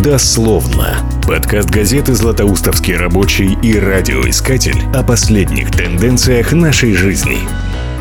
Дословно. Подкаст газеты «Златоустовский рабочий» и радиоискатель о последних тенденциях нашей жизни.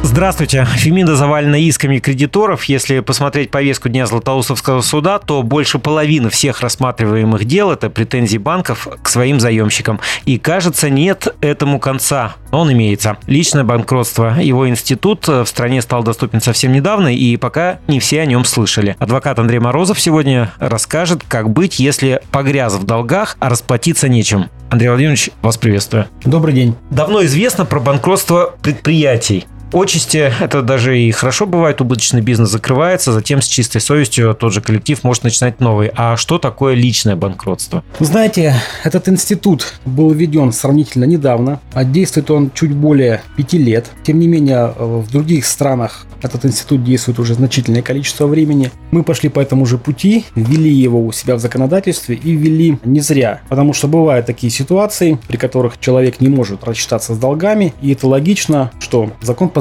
Здравствуйте. Фемида завалена исками кредиторов. Если посмотреть повестку Дня Златоустовского суда, то больше половины всех рассматриваемых дел – это претензии банков к своим заемщикам. И, кажется, нет этому конца. Он имеется. Личное банкротство. Его институт в стране стал доступен совсем недавно, и пока не все о нем слышали. Адвокат Андрей Морозов сегодня расскажет, как быть, если погряз в долгах, а расплатиться нечем. Андрей Владимирович, вас приветствую. Добрый день. Давно известно про банкротство предприятий. Отчасти это даже и хорошо бывает, убыточный бизнес закрывается, затем с чистой совестью тот же коллектив может начинать новый. А что такое личное банкротство? Знаете, этот институт был введен сравнительно недавно, а действует он чуть более пяти лет. Тем не менее, в других странах этот институт действует уже значительное количество времени. Мы пошли по этому же пути, ввели его у себя в законодательстве и ввели не зря. Потому что бывают такие ситуации, при которых человек не может рассчитаться с долгами, и это логично, что закон позволяет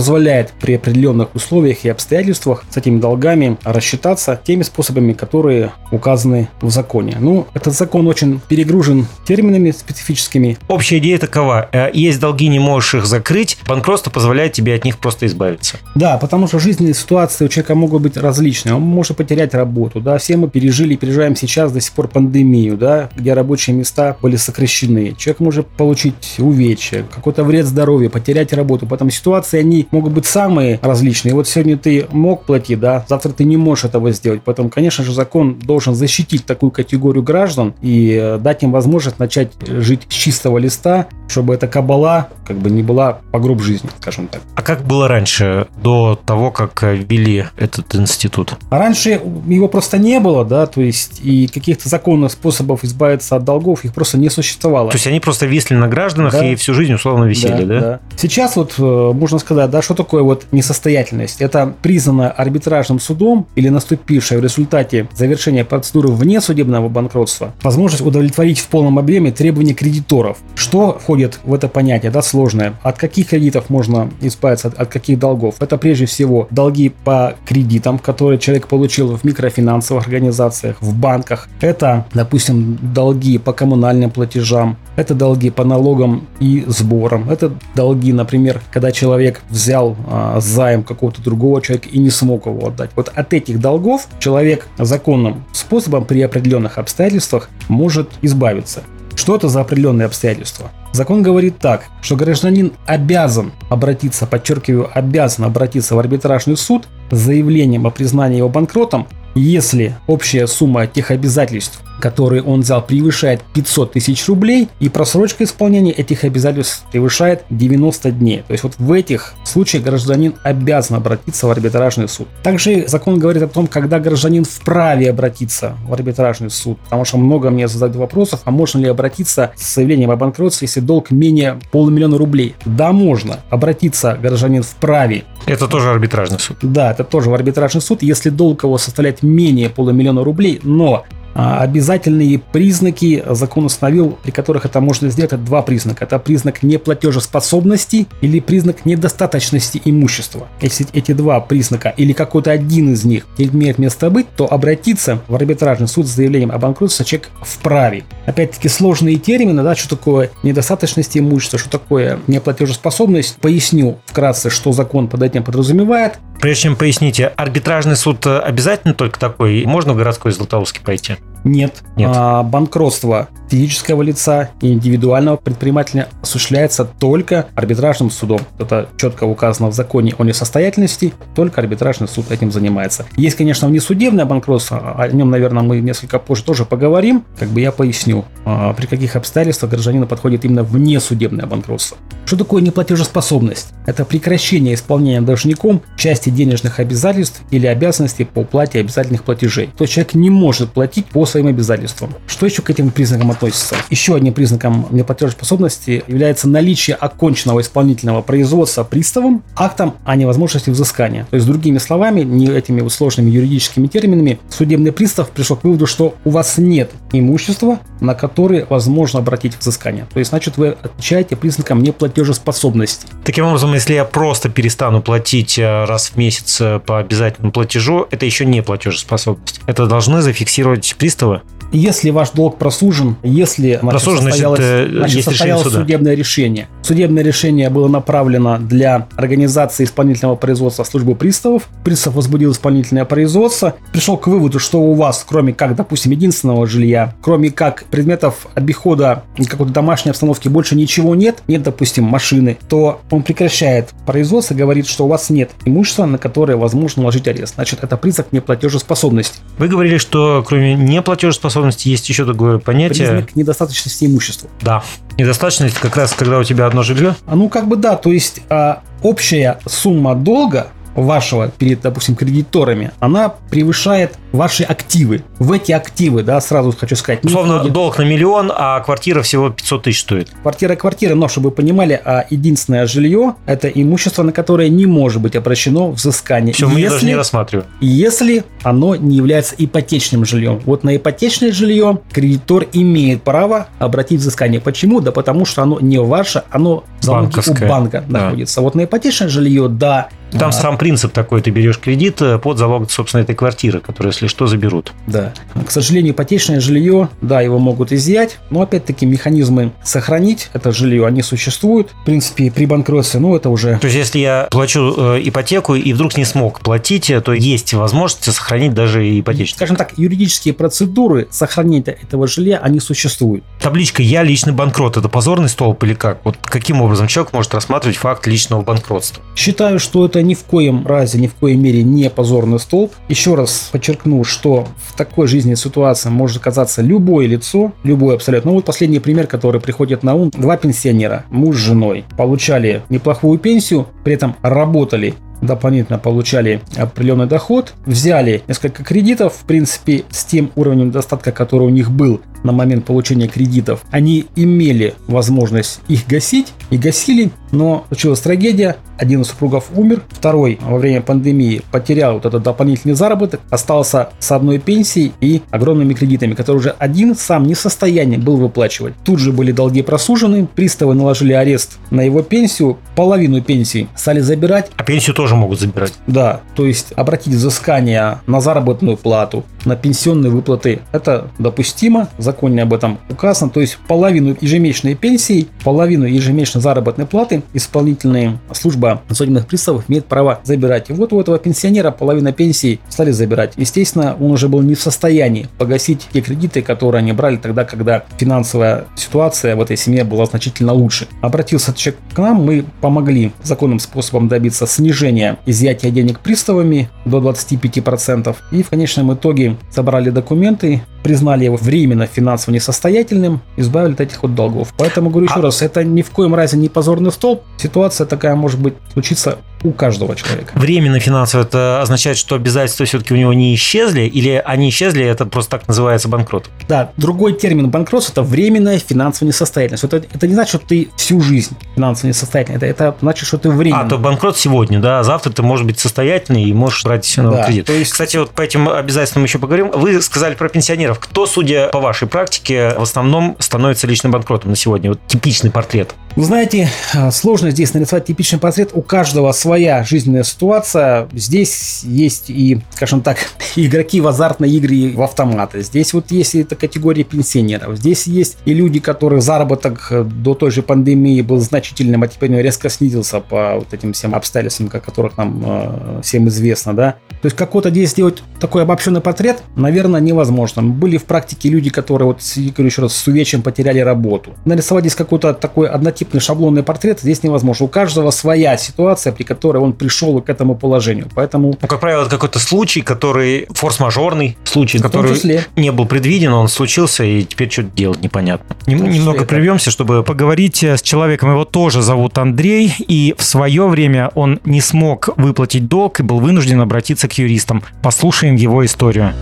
при определенных условиях и обстоятельствах с этими долгами рассчитаться теми способами, которые указаны в законе. Ну, этот закон очень перегружен терминами специфическими. Общая идея такова. Э, есть долги, не можешь их закрыть, банкротство позволяет тебе от них просто избавиться. Да, потому что жизненные ситуации у человека могут быть различные. Он может потерять работу, да, все мы пережили и переживаем сейчас до сих пор пандемию, да, где рабочие места были сокращены. Человек может получить увечья, какой-то вред здоровью, потерять работу. Поэтому ситуации, они могут быть самые различные. Вот сегодня ты мог платить, да, завтра ты не можешь этого сделать. Поэтому, конечно же, закон должен защитить такую категорию граждан и э, дать им возможность начать жить с чистого листа, чтобы эта кабала как бы не была по гроб жизни, скажем так. А как было раньше, до того, как э, ввели этот институт? А раньше его просто не было, да, то есть и каких-то законных способов избавиться от долгов их просто не существовало. То есть они просто висли на гражданах да. и всю жизнь условно висели, да, да? да? Сейчас вот э, можно сказать, да, что такое вот несостоятельность? Это признано арбитражным судом или наступившая в результате завершения процедуры вне судебного банкротства возможность удовлетворить в полном объеме требования кредиторов. Что входит в это понятие, да, сложное? От каких кредитов можно избавиться, от, от каких долгов? Это прежде всего долги по кредитам, которые человек получил в микрофинансовых организациях, в банках. Это, допустим, долги по коммунальным платежам, это долги по налогам и сборам, это долги, например, когда человек взял а, займ какого-то другого человека и не смог его отдать. Вот от этих долгов человек законным способом при определенных обстоятельствах может избавиться. Что это за определенные обстоятельства? Закон говорит так, что гражданин обязан обратиться, подчеркиваю, обязан обратиться в арбитражный суд с заявлением о признании его банкротом, если общая сумма тех обязательств, которые он взял, превышает 500 тысяч рублей, и просрочка исполнения этих обязательств превышает 90 дней. То есть вот в этих случаях гражданин обязан обратиться в арбитражный суд. Также закон говорит о том, когда гражданин вправе обратиться в арбитражный суд, потому что много мне задают вопросов, а можно ли обратиться с заявлением о банкротстве, если долг менее полумиллиона рублей. Да, можно. Обратиться гражданин вправе. Это тоже арбитражный суд? Да, это тоже в арбитражный суд, если долг его составляет менее полумиллиона рублей, но обязательные признаки закон установил, при которых это можно сделать, это два признака. Это признак неплатежеспособности или признак недостаточности имущества. Если эти два признака или какой-то один из них имеет место быть, то обратиться в арбитражный суд с заявлением о банкротстве человек вправе. Опять-таки сложные термины, да, что такое недостаточность имущества, что такое неплатежеспособность. Поясню вкратце, что закон под этим подразумевает. Прежде чем поясните, арбитражный суд обязательно только такой? Можно в городской Златоустский пойти? Нет. Нет. А, банкротство физического лица и индивидуального предпринимателя осуществляется только арбитражным судом. Это четко указано в законе о несостоятельности, только арбитражный суд этим занимается. Есть, конечно, внесудебное банкротство, о нем, наверное, мы несколько позже тоже поговорим, как бы я поясню, а, при каких обстоятельствах гражданина подходит именно внесудебное банкротство. Что такое неплатежеспособность? Это прекращение исполнения должником части денежных обязательств или обязанностей по уплате обязательных платежей. То есть человек не может платить по своим обязательствам. Что еще к этим признакам относится? Еще одним признаком неплатежеспособности является наличие оконченного исполнительного производства приставом актом о невозможности взыскания. То есть, другими словами, не этими сложными юридическими терминами, судебный пристав пришел к выводу, что у вас нет имущества, на которое возможно обратить взыскание. То есть, значит, вы отвечаете признаком неплатежеспособности. Таким образом, если я просто перестану платить э, раз в месяц э, по обязательному платежу, это еще не платежеспособность. Это должны зафиксировать приставы? Если ваш долг просужен, если значит, значит, состоялось, э, значит, решение состоялось суда. судебное решение. Судебное решение было направлено для организации исполнительного производства службы приставов. Пристав возбудил исполнительное производство, пришел к выводу, что у вас, кроме как, допустим, единственного жилья, кроме как предметов обихода какой-то домашней обстановки, больше ничего нет, нет, допустим, машины, то он прекращает производство, говорит, что у вас нет имущества, на которое возможно наложить арест. Значит, это признак неплатежеспособности. Вы говорили, что кроме неплатежеспособности есть еще такое понятие. Признак недостаточности имущества. Да. Недостаточность как раз, когда у тебя одно жилье. А Ну, как бы да, то есть а, общая сумма долга вашего перед, допустим, кредиторами, она превышает ваши активы. В эти активы, да, сразу хочу сказать, Условно, входит долг на миллион, а квартира всего 500 тысяч стоит. квартира квартира, но чтобы вы понимали, а единственное жилье – это имущество, на которое не может быть обращено взыскание. Все, мы если, даже не рассматриваем. если оно не является ипотечным жильем. Вот на ипотечное жилье кредитор имеет право обратить взыскание. Почему? Да потому что оно не ваше, оно в залоге у банка Да. находится. Вот на ипотечное жилье, да, Там а, сам принцип такой, ты берешь кредит э, под залог, собственно, этой квартиры, которую, если что, заберут. Да. К сожалению, ипотечное жилье, да, его могут изъять, но опять-таки механизмы сохранить это жилье, они существуют. В принципе, при банкротстве, ну, это уже То есть, если я плачу э, ипотеку и вдруг не смог платить, э, то есть возможность сохранить даже и ипотечный. скажем так, юридические процедуры сохранения этого жилья, они существуют. Табличка «Я личный банкрот» – это позорный столб или как? Вот каким образом человек может рассматривать факт личного банкротства? Считаю, что это ни в коем разе, ни в коей мере не позорный столб. Еще раз подчеркну, что в такой жизненной ситуации может оказаться любое лицо, любое абсолютно. Ну вот последний пример, который приходит на ум. Два пенсионера, муж с женой, получали неплохую пенсию, при этом работали дополнительно получали определенный доход, взяли несколько кредитов, в принципе, с тем уровнем достатка, который у них был на момент получения кредитов, они имели возможность их гасить и гасили, но случилась трагедия, один из супругов умер, второй во время пандемии потерял вот этот дополнительный заработок, остался с одной пенсией и огромными кредитами, которые уже один сам не в состоянии был выплачивать. Тут же были долги просужены, приставы наложили арест на его пенсию, половину пенсии стали забирать, А пенсию тоже могут забирать. да, то есть обратить взыскание на заработную плату, на пенсионные выплаты, это допустимо, в законе об этом указано, то есть половину ежемесячной пенсии, половину ежемесячной заработной платы исполнительная служба судебных приставов имеет право забирать. И вот у этого пенсионера половина пенсии стали забирать. Естественно, он уже был не в состоянии погасить те кредиты, которые они брали тогда, когда финансовая ситуация в этой семье была значительно лучше. Обратился человек к нам, мы помогли законным способом добиться снижения изъятия денег приставами до 25%. И в конечном итоге собрали документы, признали его временно финансово несостоятельным, избавили от этих вот долгов. Поэтому говорю еще А- раз, это ни в коем разе не позорный столб. Ситуация такая может быть случиться у каждого человека. Временно финансово это означает, что обязательства все-таки у него не исчезли, или они исчезли, это просто так называется банкрот. Да, другой термин банкротства – это временная финансовая несостоятельность. Это, это не значит, что ты всю жизнь финансово несостоятельный. Это, это значит, что ты временно. А, то банкрот сегодня, да, а завтра ты можешь быть состоятельный и можешь брать новый Да, кредит. есть- Кстати, вот по этим обязательствам еще поговорим. Вы сказали про пенсионеров. Кто, судя по вашей практике, в основном становится личным банкротом на сегодня? Вот типичный портрет. Вы знаете, э, сложно здесь нарисовать типичный портрет. У каждого своя жизненная ситуация. Здесь есть и, скажем так, игроки в азартные игры и в автоматы. Здесь вот есть эта категория пенсионеров. Здесь есть и люди, которых заработок э, до той же пандемии был значительным, а теперь он резко снизился по вот этим всем обстоятельствам, о которых нам э, всем известно, да. То есть какой-то здесь сделать такой обобщенный портрет, наверное, невозможно. Были в практике люди, которые, вот, говорю еще раз, с увечьем потеряли работу. Нарисовать здесь какой-то такой однотипный шаблонный портрет здесь невозможно. У каждого своя ситуация, при которой он пришел к этому положению. Поэтому Ну, как правило, это какой-то случай, который форс-мажорный случай, в который числе не был предвиден, он случился, и теперь что делать непонятно. Нем- числе Немного это. прервемся, чтобы Поговорить э, с человеком, его тоже зовут Андрей, и в свое время он не смог выплатить долг и был вынужден обратиться к юристам. Послушаем его историю.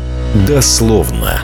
Дословно.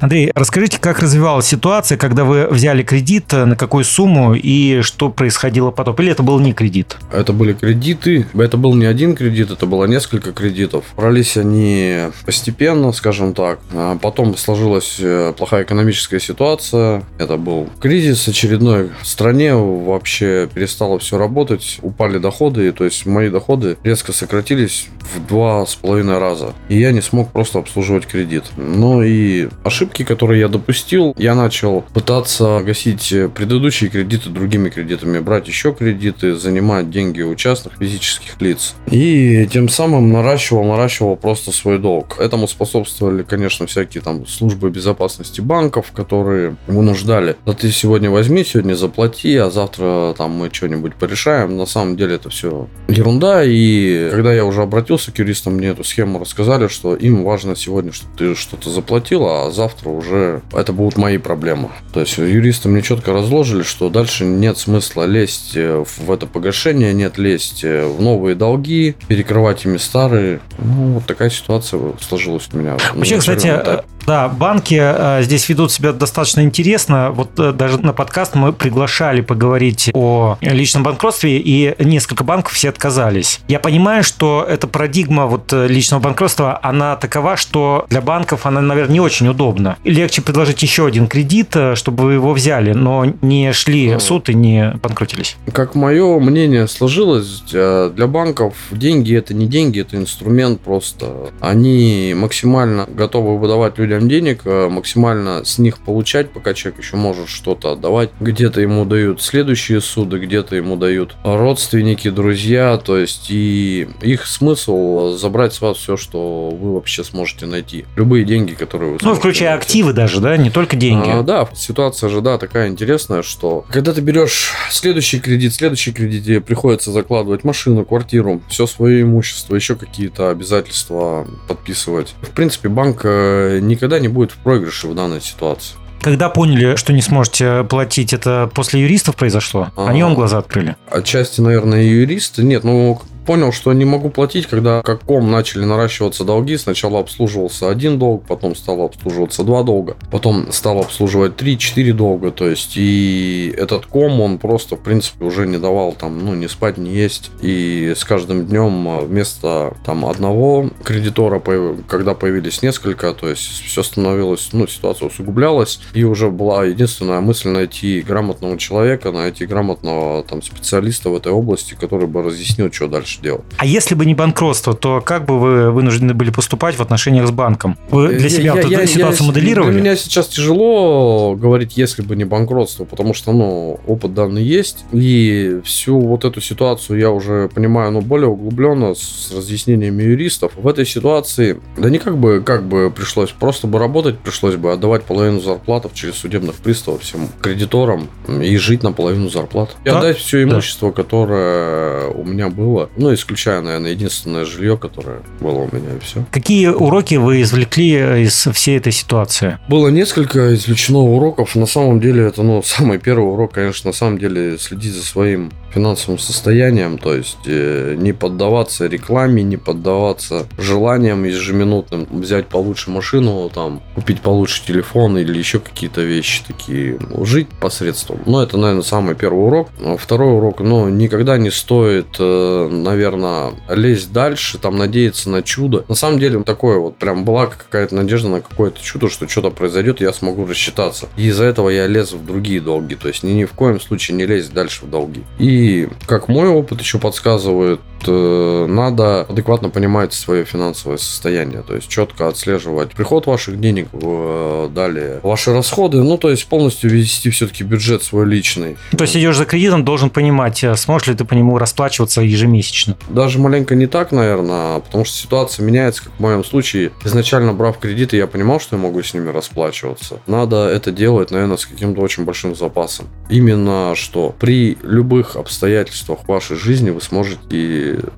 Андрей, расскажите, как развивалась ситуация, когда вы взяли кредит, э, на какую сумму и что происходило потом? Или это был не кредит? Это были кредиты. Это был не один кредит, это было несколько кредитов. Брались они постепенно, скажем так. А потом сложилась э, плохая экономическая ситуация. Это был кризис очередной в стране. Вообще перестало все работать. Упали доходы. То есть мои доходы резко сократились в два с половиной раза. И я не смог просто обслуживать кредит. Ну и ошибка ошибки, которые я допустил, я начал пытаться гасить предыдущие кредиты другими кредитами, брать еще кредиты, занимать деньги у частных физических лиц. И тем самым наращивал, наращивал просто свой долг. Этому способствовали, конечно, всякие там службы безопасности банков, которые вынуждали. Да ты сегодня возьми, сегодня заплати, а завтра там мы что-нибудь порешаем. На самом деле это все ерунда. И когда я уже обратился к юристам, мне эту схему рассказали, что им важно сегодня, чтобы ты что-то заплатил, а завтра уже это будут мои проблемы. То есть юристы мне четко разложили, что дальше нет смысла лезть в это погашение, нет лезть в новые долги, перекрывать ими старые. Ну, вот такая ситуация сложилась у меня. Вообще, кстати, да, банки э, здесь ведут себя достаточно интересно. Вот э, даже на подкаст мы приглашали поговорить о личном банкротстве, и несколько банков все отказались. Я понимаю, что эта парадигма вот э, личного банкротства, она такова, что для банков она, наверное, не очень удобна. Легче предложить еще один кредит, э, чтобы вы его взяли, но не шли в суд и не банкротились. Как мое мнение сложилось, э, для банков деньги это не деньги, это инструмент просто. Они максимально готовы выдавать людям денег, э, максимально с них получать, пока человек еще может что-то отдавать. Где-то ему дают следующие суды, где-то ему дают родственники, друзья, то есть и их смысл забрать с вас все, что вы вообще сможете найти. Любые деньги, которые вы Ну, включая найти. Активы даже, да, не только деньги. А, да, ситуация же, да, такая интересная, что когда ты берешь следующий кредит, следующий кредит, тебе приходится закладывать машину, квартиру, все свое имущество, еще какие-то обязательства подписывать. В принципе, банк э, никогда не будет в проигрыше в данной ситуации. Когда поняли, что не сможете платить, это после юристов произошло? Они вам глаза открыли? Отчасти, наверное, юристы. Нет, ну, понял, что не могу платить, когда как ком начали наращиваться долги. Сначала обслуживался один долг, потом стало обслуживаться два долга, потом стал обслуживать три-четыре долга. То есть и этот ком, он просто, в принципе, уже не давал там, ну, не спать, не есть. И с каждым днем а, вместо там одного кредитора, когда появились несколько, то есть все становилось, ну, ситуация усугублялась. И уже была единственная мысль найти грамотного человека, найти грамотного там специалиста в этой области, который бы разъяснил, что дальше делать. А если бы не банкротство, то как бы вы вынуждены были поступать в отношениях с банком? Вы для себя я, вот я, эту ситуацию я, моделировали? Для меня сейчас тяжело говорить, если бы не банкротство, потому что, ну, опыт данный есть, и всю вот эту ситуацию я уже понимаю, ну, более углубленно, с разъяснениями юристов. В этой ситуации, да не как бы, как бы пришлось, просто бы работать пришлось бы, отдавать половину зарплатов через судебных приставов всем кредиторам и жить на половину зарплат. И да? отдать все имущество, да. которое у меня было, ну, исключая, наверное, единственное жилье, которое было у меня, и все. Какие уроки вы извлекли из всей этой ситуации? Было несколько извлечено уроков. На самом деле, это, ну, самый первый урок, конечно, на самом деле, следить за своим финансовым состоянием, то есть э, не поддаваться рекламе, не поддаваться желаниям ежеминутным, взять получше машину, там, купить получше телефон или еще какие-то вещи такие, ну, жить посредством. Но это, наверное, самый первый урок. Второй урок, ну, никогда не стоит э, наверное, лезть дальше, там надеяться на чудо. На самом деле, такое вот прям была какая-то надежда на какое-то чудо, что что-то произойдет, я смогу рассчитаться. И из-за этого я лез в другие долги. То есть ни, ни в коем случае не лезть дальше в долги. И как мой опыт еще подсказывает, э, надо адекватно понимать свое финансовое состояние. То есть четко отслеживать приход ваших денег, э, далее ваши расходы. Ну, то есть полностью вести все-таки бюджет свой личный. То есть идешь за кредитом, должен понимать, э, сможешь ли ты по нему расплачиваться ежемесячно? Даже маленько не так, наверное, потому что ситуация меняется, как в моем случае. Изначально брав кредиты, я понимал, что я могу с ними расплачиваться. Надо это делать, наверное, с каким-то очень большим запасом. Именно что при любых обстоятельствах вашей жизни вы сможете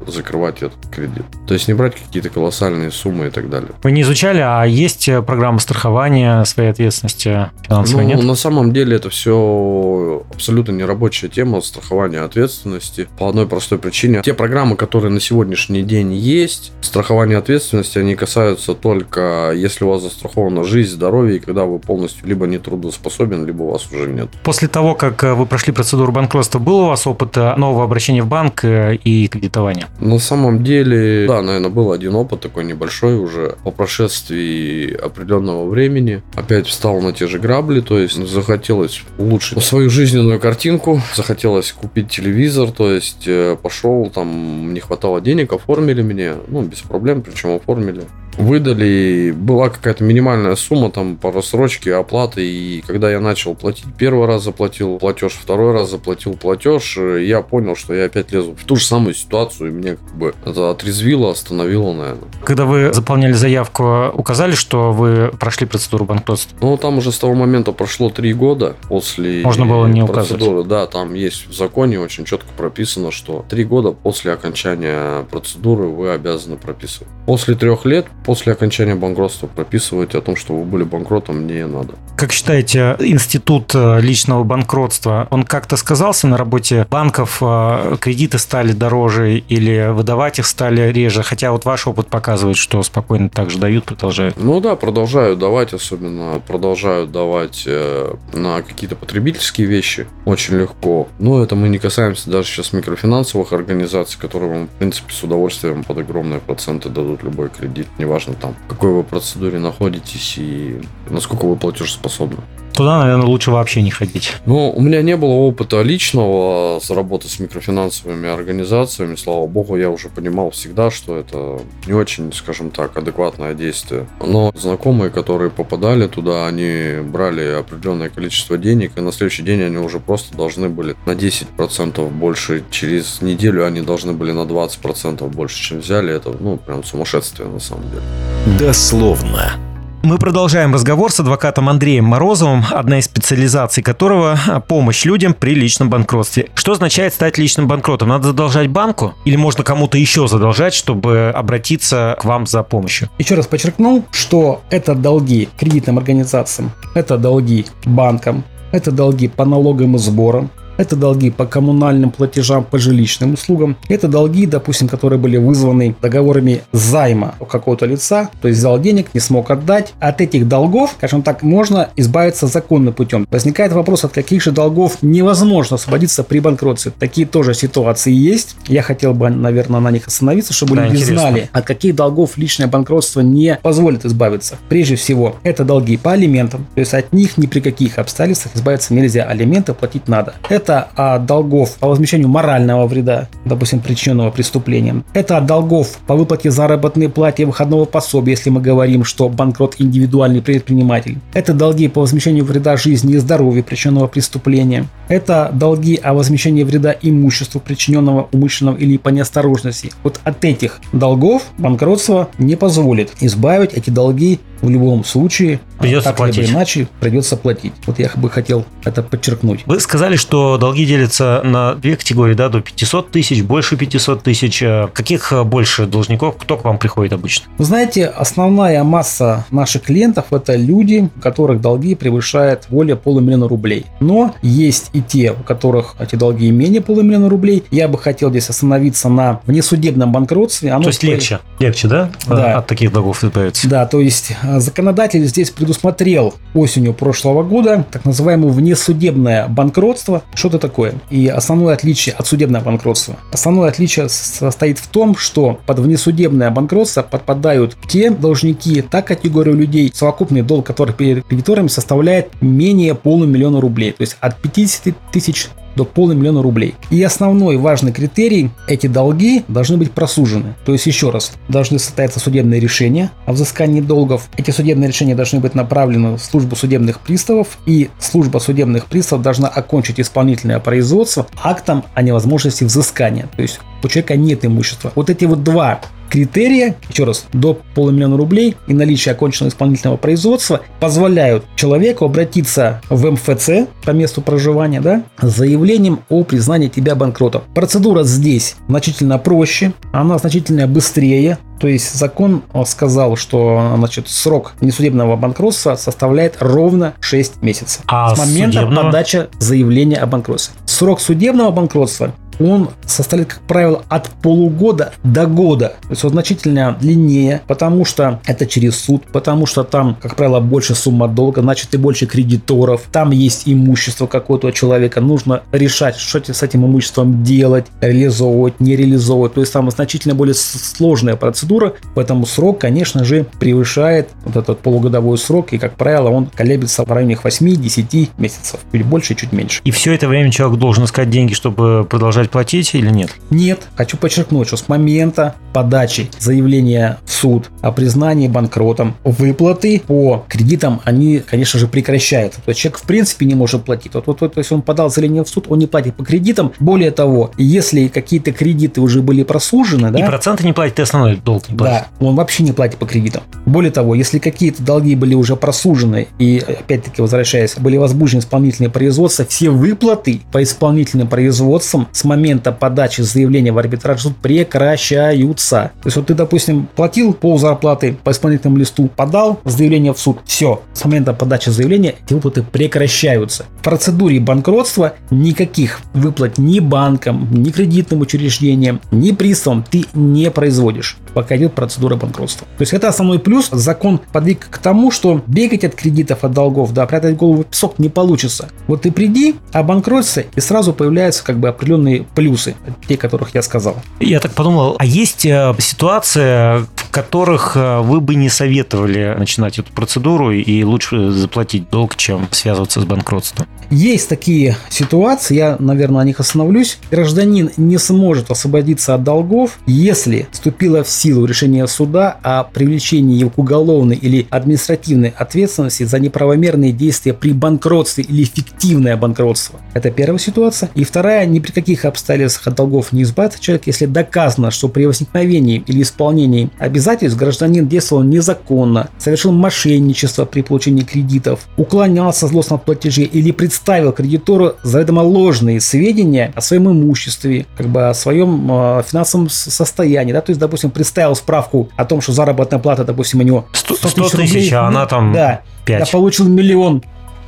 закрывать этот кредит. То есть не брать какие-то колоссальные суммы и так далее. Вы не изучали, а есть программа страхования своей ответственности финансовой, ну, нет? На самом деле это все абсолютно нерабочая тема страхования ответственности по одной простой причине. Те программы, которые на сегодняшний день есть, страхование ответственности, они касаются только, если у вас застрахована жизнь, здоровье, и когда вы полностью либо не трудоспособен, либо у вас уже нет. После того, как э, вы прошли процедуру банкротства, был у вас опыт э, нового обращения в банк э, и кредитования? На самом деле, да, наверное, был один опыт такой небольшой уже по прошествии определенного времени. Опять встал на те же грабли, то есть захотелось улучшить свою жизненную картинку, захотелось купить телевизор, то есть пошел там не хватало денег, оформили мне, ну, без проблем, причем оформили. Выдали, была какая-то минимальная сумма там по рассрочке, оплаты, и когда я начал платить, первый раз заплатил платеж, второй раз заплатил платеж, я понял, что я опять лезу в ту же самую ситуацию, и мне как бы это отрезвило, остановило, наверное. Когда вы заполняли заявку, указали, что вы прошли процедуру банкротства? Ну, там уже с того момента прошло три года после Можно было не процедуры. указывать. Да, там есть в законе очень четко прописано, что три года после окончания процедуры вы обязаны прописывать. После трех лет, после окончания банкротства, прописывать о том, что вы были банкротом, не надо. Как считаете, институт э, личного банкротства, он как-то сказался на работе банков? э, Кредиты стали дороже или выдавать их стали реже? Хотя вот ваш опыт показывает, что спокойно так же дают, продолжают. Ну да, продолжают давать, особенно продолжают давать э, на какие-то потребительские вещи очень легко. Но это мы не касаемся даже сейчас микрофинансовых организаций, которые вам, в принципе, с удовольствием под огромные проценты дадут любой кредит. Неважно там, в какой вы процедуре находитесь и насколько вы платежеспособны. Туда, наверное, лучше вообще не ходить. Ну, у меня не было опыта личного с работы с микрофинансовыми организациями. Слава богу, я уже понимал всегда, что это не очень, скажем так, адекватное действие. Но знакомые, которые попадали туда, они брали определенное количество денег, и на следующий день они уже просто должны были на 10% больше. Через неделю они должны были на 20% больше, чем взяли. Это, ну, прям сумасшествие на самом деле. Дословно. Мы продолжаем разговор с адвокатом Андреем Морозовым, одна из специализаций которого – помощь людям при личном банкротстве. Что означает стать личным банкротом? Надо задолжать банку или можно кому-то еще задолжать, чтобы обратиться к вам за помощью? Еще раз подчеркнул, что это долги кредитным организациям, это долги банкам, это долги по налогам и сборам, это долги по коммунальным платежам, по жилищным услугам. Это долги, допустим, которые были вызваны договорами займа у какого-то лица, то есть взял денег, не смог отдать. От этих долгов, скажем так, можно избавиться законным путем. Возникает вопрос, от каких же долгов невозможно освободиться при банкротстве. Такие тоже ситуации есть. Я хотел бы, наверное, на них остановиться, чтобы Да, люди интересно. знали, от каких долгов личное банкротство не позволит избавиться. Прежде всего, это долги по алиментам, то есть от них ни при каких обстоятельствах избавиться нельзя, алименты платить надо. Это от долгов по возмещению морального вреда, допустим, причиненного преступлением. Это от долгов по выплате заработной платы и выходного пособия, если мы говорим, что банкрот индивидуальный предприниматель. Это долги по возмещению вреда жизни и здоровью, причиненного преступлением. Это долги о возмещении вреда имуществу, причиненного умышленного или по неосторожности. Вот от этих долгов банкротство не позволит избавить эти долги в любом случае. Придется так либо платить. иначе придется платить. Вот я бы хотел это подчеркнуть. Вы сказали, что долги делятся на две категории, да, до 500 тысяч, больше 500 тысяч. Э, Каких э, больше должников? Кто к вам приходит обычно? Вы знаете, основная масса наших клиентов это люди, у которых долги превышают более полумиллиона рублей. Но есть и те, у которых эти долги менее полумиллиона рублей. Я бы хотел здесь остановиться на внесудебном банкротстве. Оно То есть по- легче, легче, да, Да. от таких долгов избавиться? Да, то есть э, законодатель здесь предусмотрел осенью прошлого года так называемое внесудебное банкротство. Что это такое? И основное отличие от судебного банкротства. Основное отличие состоит в том, что под внесудебное банкротство подпадают те должники, та категория людей, совокупный долг которых перед кредиторами составляет менее полумиллиона рублей. То есть от 50 тысяч до полумиллиона рублей. И основной важный критерий – эти долги должны быть просужены. То есть, еще раз, должны состояться судебные решения о взыскании долгов. Эти судебные решения должны быть направлены в службу судебных приставов, и служба судебных приставов должна окончить исполнительное производство актом о невозможности взыскания. То есть, у человека нет имущества. Вот эти вот два критерия, еще раз, до полумиллиона рублей и наличие оконченного исполнительного производства позволяют человеку обратиться в МФЦ по месту проживания, да, с заявлением о признании тебя банкротом. Процедура здесь значительно проще, она значительно быстрее, то есть закон э, сказал, что значит, срок несудебного банкротства составляет ровно 6 месяцев. А с момента судебного? подачи заявления о банкротстве. Срок судебного банкротства он составляет, как правило, от полугода до года. То есть он значительно длиннее, потому что это через суд, потому что там, как правило, больше сумма долга, значит и больше кредиторов. Там есть имущество какого-то человека. Нужно решать, что с этим имуществом делать, реализовывать, не реализовывать. То есть там значительно более сложная процедура, поэтому срок, конечно же, превышает вот этот полугодовой срок, и, как правило, он колеблется в районе 8-10 месяцев. Чуть больше, чуть меньше. И все это время человек должен искать деньги, чтобы продолжать платить или нет? Нет. Хочу подчеркнуть, что с момента подачи заявления в суд о признании банкротом выплаты по кредитам, они, конечно же, прекращаются. То есть человек в принципе не может платить. Вот, вот, вот, то есть он подал заявление в суд, он не платит по кредитам. Более того, если какие-то кредиты уже были прослужены, да, И проценты не платит, и основной долг не платит. да, он вообще не платит по кредитам. Более того, если какие-то долги были уже просужены и, опять-таки, возвращаясь, были возбуждены исполнительные производства, все выплаты по исполнительным производствам с момента подачи заявления в арбитраж суд прекращаются. То есть вот ты, допустим, платил пол зарплаты по исполнительному листу, подал заявление в суд, все, с момента подачи заявления эти выплаты прекращаются. В процедуре банкротства никаких выплат ни банкам, ни кредитным учреждениям, ни приставам ты не производишь, пока идет процедура банкротства. То есть это основной плюс. Закон подвиг к тому, что бегать от кредитов, от долгов, да, прятать голову в песок не получится. Вот ты приди, обанкроться, и сразу появляются как бы определенные плюсы, те, которых я сказал. Я так подумал, а есть э, ситуация, в которых э, вы бы не советовали начинать эту процедуру и лучше заплатить долг, чем связываться с банкротством? Есть такие ситуации, я, наверное, на них остановлюсь. Гражданин не сможет освободиться от долгов, если вступило в силу решение суда о привлечении его к уголовной или административной ответственности за неправомерные действия при банкротстве или фиктивное банкротство. Это первая ситуация. И вторая, ни при каких обстоятельствах от долгов не избавится человек, если доказано, что при возникновении или исполнении обязательств гражданин действовал незаконно, совершил мошенничество при получении кредитов, уклонялся злостно от платежей или представил кредитору заведомо ложные сведения о своем имуществе, как бы о своем э, финансовом состоянии, да, то есть, допустим, представил справку о том, что заработная плата, допустим, у него 100 тысяч, а она там да, 5. я получил миллион,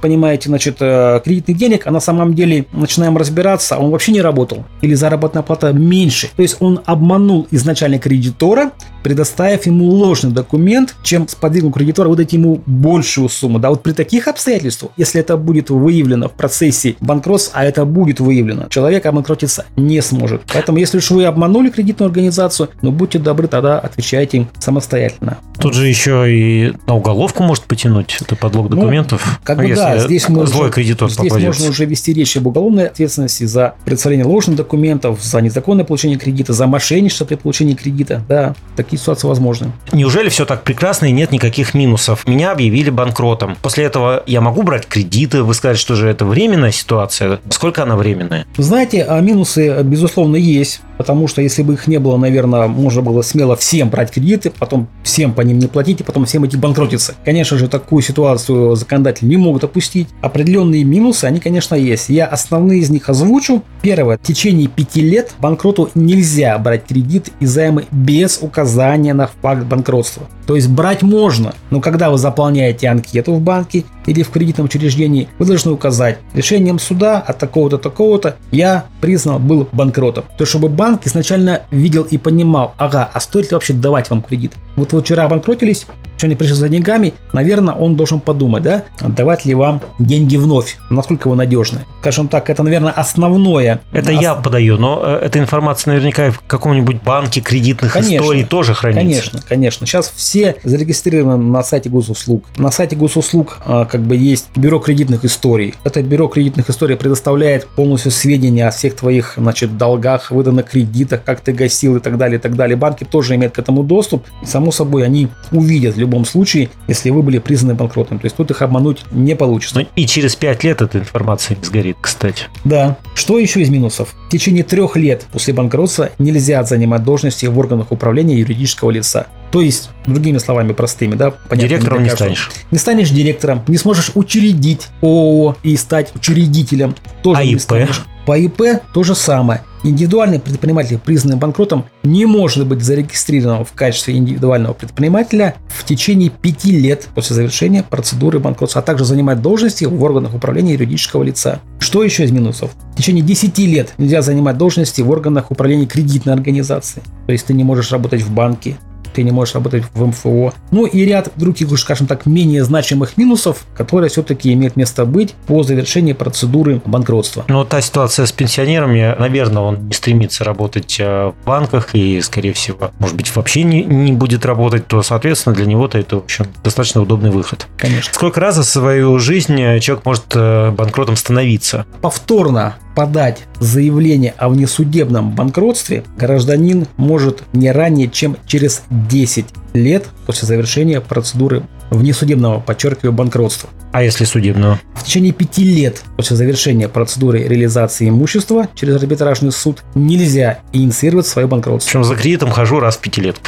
понимаете, значит, э, кредитных денег, а на самом деле начинаем разбираться, он вообще не работал. Или заработная плата меньше. То есть он обманул изначально кредитора, предоставив ему ложный документ, чем сподвигнул кредитора выдать ему большую сумму. Да, вот при таких обстоятельствах, если это будет выявлено в процессе банкротства, а это будет выявлено, человек обанкротиться не сможет. Поэтому, если уж вы обманули кредитную организацию, ну будьте добры, тогда отвечайте самостоятельно. Тут же еще и на уголовку может потянуть это подлог Ну, документов. Как ну, бы да, если здесь злой уже- кредитор здесь попадется. можно уже вести речь об уголовной ответственности за представление ложных документов, за незаконное получение кредита, за мошенничество при получении кредита. Да, такие ситуации возможны. Неужели все так прекрасно и нет никаких минусов? Меня объявили банкротом. После этого я могу брать кредиты. Вы сказали, что же это временная ситуация. Сколько она временная? Знаете, а минусы, безусловно, есть. Потому что если бы их не было, наверное, можно было смело всем брать кредиты, потом всем по ним не платить, и потом всем идти банкротиться. Конечно же, такую ситуацию законодатели не могут опустить. Определенные минусы, они, конечно, есть. Я основные из них озвучу. Первое. В течение пяти лет банкроту нельзя брать кредит и займы без указания на факт банкротства. То есть брать можно, но когда вы заполняете анкету в банке или в кредитном учреждении, вы должны указать решением суда от такого-то, такого-то я признан был банкротом. То чтобы банк изначально видел и понимал, ага, а стоит ли вообще давать вам кредит? Вот вы вчера обанкротились, сегодня пришли за деньгами, наверное, он должен подумать, да, отдавать ли вам деньги вновь, насколько вы надежны. Скажем так, это, наверное, основное. Это Ос- я подаю, но э, эта информация наверняка в каком-нибудь банке кредитных Конечно. историй тоже хранится. Конечно, конечно. Сейчас все зарегистрированы на сайте госуслуг. На сайте госуслуг а, как бы есть бюро кредитных историй. Это бюро кредитных историй предоставляет полностью сведения о всех твоих, значит, долгах, выданных кредитах, как ты гасил и так далее, и так далее. Банки тоже имеют к этому доступ. Само собой, они увидят в любом случае, если вы были признаны банкротом. То есть тут их обмануть не получится. Ну, и через пять лет эта информация не сгорит, кстати. Да. Что еще из минусов? В течение трех лет после банкротства нельзя занимать должности в органах управления юридического лица. То есть, другими словами простыми, да, понятно, Директором не каждого. станешь. Не станешь директором, не сможешь учредить ООО и стать учредителем. Тоже А не ИП? станешь. По ИП то же самое. Индивидуальный предприниматель, признанный банкротом, не может быть зарегистрирован в качестве индивидуального предпринимателя в течение пяти лет после завершения процедуры банкротства, а также занимать должности в органах управления юридического лица. Что еще из минусов? В течение 10 лет нельзя занимать должности в органах управления кредитной организации. То есть ты не можешь работать в банке, ты не можешь работать в МФО. Ну и ряд других, скажем так, менее значимых минусов, которые все-таки имеют место быть по завершении процедуры банкротства. Ну, вот та ситуация с пенсионерами, наверное, он не стремится работать э, в банках и, скорее всего, может быть, вообще не, не будет работать, то, соответственно, для него-то это, в общем, достаточно удобный выход. Конечно. Сколько раз за свою жизнь э, человек может э, банкротом становиться? Повторно подать заявление о внесудебном банкротстве гражданин может не ранее, чем через 10 лет после завершения процедуры внесудебного, подчеркиваю, банкротства. А если судебного? В течение пяти лет после завершения процедуры реализации имущества через арбитражный суд нельзя инициировать свое банкротство. Причем за кредитом хожу раз в пятилетку.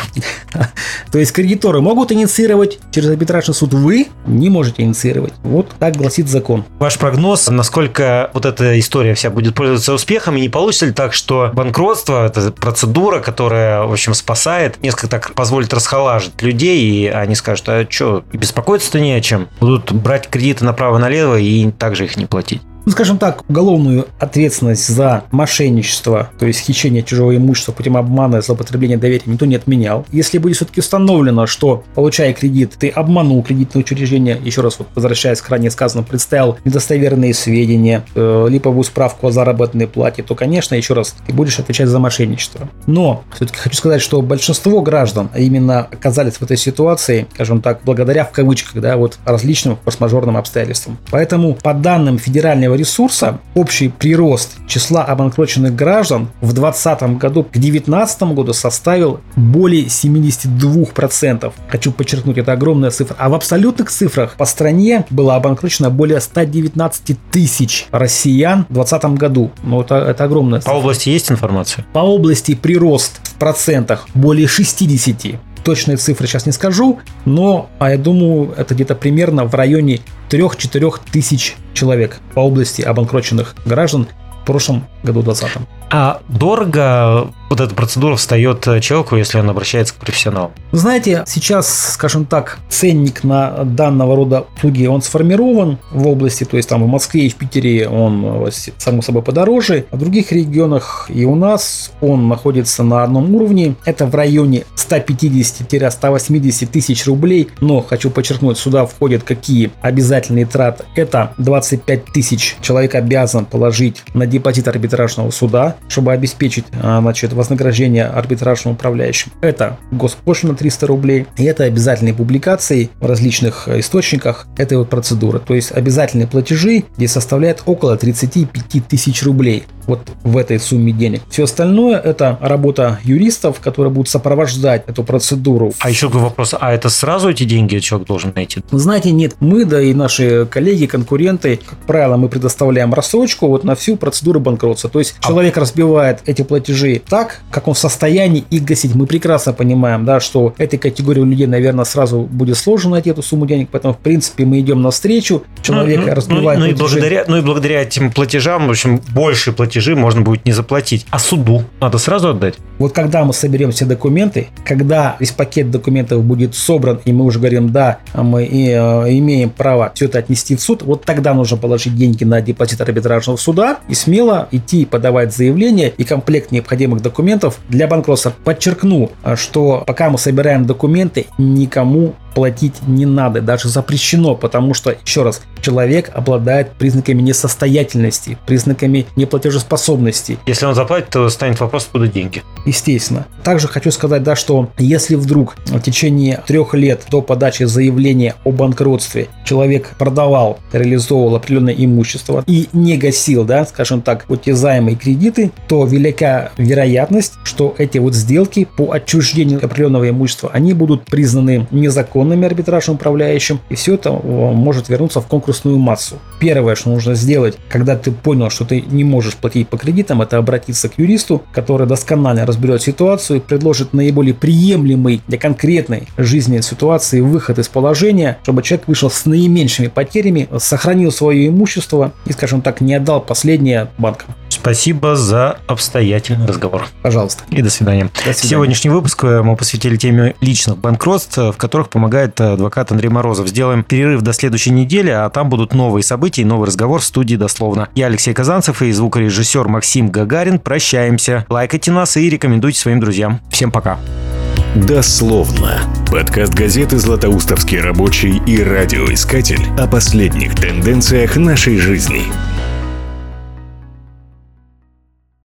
То есть кредиторы могут инициировать через арбитражный суд, вы не можете инициировать. Вот так гласит закон. Ваш прогноз, насколько вот эта история вся будет пользоваться успехом, и не получится ли так, что банкротство – это процедура, которая, в общем, спасает, несколько так позволит расхолажить людей, и они скажут, а что, беспокоиться-то не о чем. Будут брать кредиты направо-налево и также их не платить ну, скажем так, уголовную ответственность за мошенничество, то есть хищение чужого имущества путем обмана и злоупотребления доверия никто не отменял. Если будет все-таки установлено, что, получая кредит, ты обманул кредитное учреждение, еще раз вот возвращаясь к ранее сказанному, представил недостоверные сведения, э, липовую справку о заработной плате, то, конечно, еще раз, ты будешь отвечать за мошенничество. Но все-таки хочу сказать, что большинство граждан именно оказались в этой ситуации, скажем так, благодаря в кавычках, да, вот различным форс-мажорным обстоятельствам. Поэтому по данным Федерального ресурса общий прирост числа обанкроченных граждан в 2020 году к 2019 году составил более 72%. Хочу подчеркнуть, это огромная цифра. А в абсолютных цифрах по стране было обанкрочено более 119 тысяч россиян в 2020 году. Ну, это, это огромная цифра. По области есть информация? По области прирост в процентах более 60 точные цифры сейчас не скажу, но а я думаю, это где-то примерно в районе 3-4 тысяч человек по области обанкроченных граждан в прошлом году 2020. А дорого вот эта процедура встает э, человеку, если он обращается к профессионалу? Знаете, сейчас, скажем так, ценник на данного рода услуги, он сформирован в области, то есть там в Москве и в Питере он, э, само собой, подороже, а в других регионах и у нас он находится на одном уровне, это в районе 150-180 тысяч рублей, но хочу подчеркнуть, сюда входят какие обязательные траты, это 25 тысяч человек обязан положить на депозит арбитражного суда, чтобы обеспечить а, значит, вознаграждение арбитражным управляющим. Это госпошлина 300 рублей, и это обязательные публикации в различных э, источниках этой вот процедуры. То есть обязательные платежи, где составляют около 35 тысяч рублей вот в этой сумме денег. Все остальное это работа юристов, которые будут сопровождать эту процедуру. А еще такой вопрос, а это сразу эти деньги человек должен найти? Знаете, нет, мы, да и наши коллеги, конкуренты, как правило, мы предоставляем рассрочку вот на всю процедуру банкротства. То есть а... человек разбивает эти платежи так, как он в состоянии их гасить. Мы прекрасно понимаем, да, что этой категории людей, наверное, сразу будет сложно найти эту сумму денег, поэтому, в принципе, мы идем навстречу, человек ну, разбивает ну, ну, и благодаря, ну и благодаря этим платежам, в общем, больше платежей платежи можно будет не заплатить. А суду надо сразу отдать? Вот когда мы соберем все документы, когда весь пакет документов будет собран, и мы уже говорим, да, мы и, э, имеем право все это отнести в суд, вот тогда нужно положить деньги на депозит арбитражного суда и смело идти подавать заявление и комплект необходимых документов для банкротства. Подчеркну, что пока мы собираем документы, никому платить не надо, даже запрещено, потому что, еще раз, человек обладает признаками несостоятельности, признаками неплатежеспособности. Если он заплатит, то станет вопрос, откуда деньги. Естественно. Также хочу сказать, да, что если вдруг в течение трех лет до подачи заявления о банкротстве человек продавал, реализовывал определенное имущество и не гасил, да, скажем так, утязаемые кредиты, то велика вероятность, что эти вот сделки по отчуждению определенного имущества, они будут признаны незаконными незаконными арбитражным управляющим, и все это э, может вернуться в конкурсную массу. Первое, что нужно сделать, когда ты понял, что ты не можешь платить по кредитам, это обратиться к юристу, который досконально разберет ситуацию и предложит наиболее приемлемый для конкретной жизненной ситуации выход из положения, чтобы человек вышел с наименьшими потерями, сохранил свое имущество и, скажем так, не отдал последнее банкам. Спасибо за обстоятельный разговор. Пожалуйста. И до свидания. До свидания. Сегодняшний выпуск э, мы посвятили теме личных банкротств, в которых помогает э, адвокат Андрей Морозов. Сделаем перерыв до следующей недели, а там будут новые события и новый разговор в студии дословно. Я Алексей Казанцев и звукорежиссер Максим Гагарин. Прощаемся. Лайкайте нас и рекомендуйте своим друзьям. Всем пока. Дословно. Подкаст газеты «Златоустовский рабочий» и радиоискатель о последних тенденциях нашей жизни.